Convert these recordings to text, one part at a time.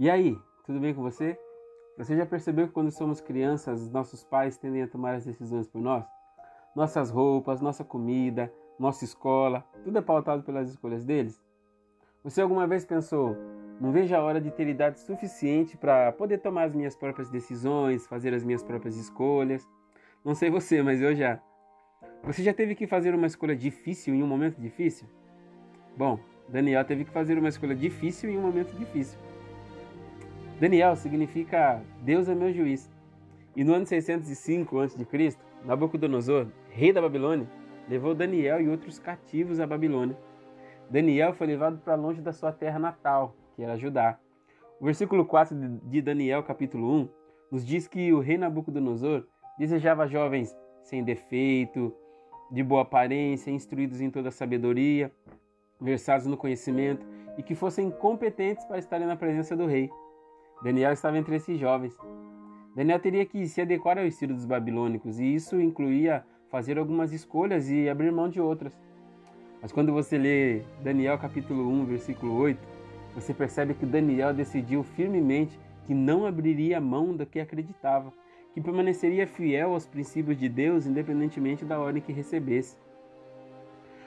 E aí, tudo bem com você? Você já percebeu que quando somos crianças, nossos pais tendem a tomar as decisões por nós? Nossas roupas, nossa comida, nossa escola, tudo é pautado pelas escolhas deles? Você alguma vez pensou, não vejo a hora de ter idade suficiente para poder tomar as minhas próprias decisões, fazer as minhas próprias escolhas? Não sei você, mas eu já. Você já teve que fazer uma escolha difícil em um momento difícil? Bom, Daniel teve que fazer uma escolha difícil em um momento difícil. Daniel significa Deus é meu juiz. E no ano 605 a.C., Nabucodonosor, rei da Babilônia, levou Daniel e outros cativos à Babilônia. Daniel foi levado para longe da sua terra natal, que era Judá. O versículo 4 de Daniel, capítulo 1, nos diz que o rei Nabucodonosor desejava jovens sem defeito, de boa aparência, instruídos em toda a sabedoria, versados no conhecimento e que fossem competentes para estarem na presença do rei. Daniel estava entre esses jovens. Daniel teria que se adequar ao estilo dos babilônicos, e isso incluía fazer algumas escolhas e abrir mão de outras. Mas quando você lê Daniel capítulo 1, versículo 8, você percebe que Daniel decidiu firmemente que não abriria mão do que acreditava, que permaneceria fiel aos princípios de Deus independentemente da ordem que recebesse.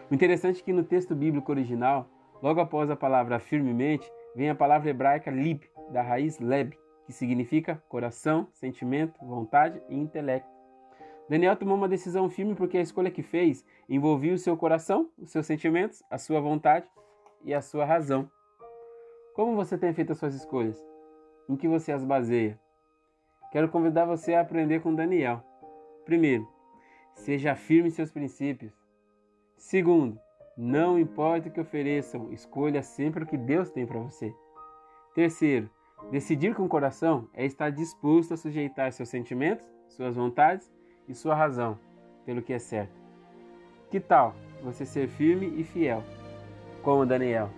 O interessante é que no texto bíblico original, logo após a palavra firmemente, vem a palavra hebraica lib, da raiz leb, que significa coração, sentimento, vontade e intelecto. Daniel tomou uma decisão firme porque a escolha que fez envolvia o seu coração, os seus sentimentos, a sua vontade e a sua razão. Como você tem feito as suas escolhas? Em que você as baseia? Quero convidar você a aprender com Daniel. Primeiro, seja firme em seus princípios. Segundo, não importa o que ofereçam, escolha sempre o que Deus tem para você. Terceiro, decidir com o coração é estar disposto a sujeitar seus sentimentos, suas vontades e sua razão pelo que é certo. Que tal você ser firme e fiel, como Daniel?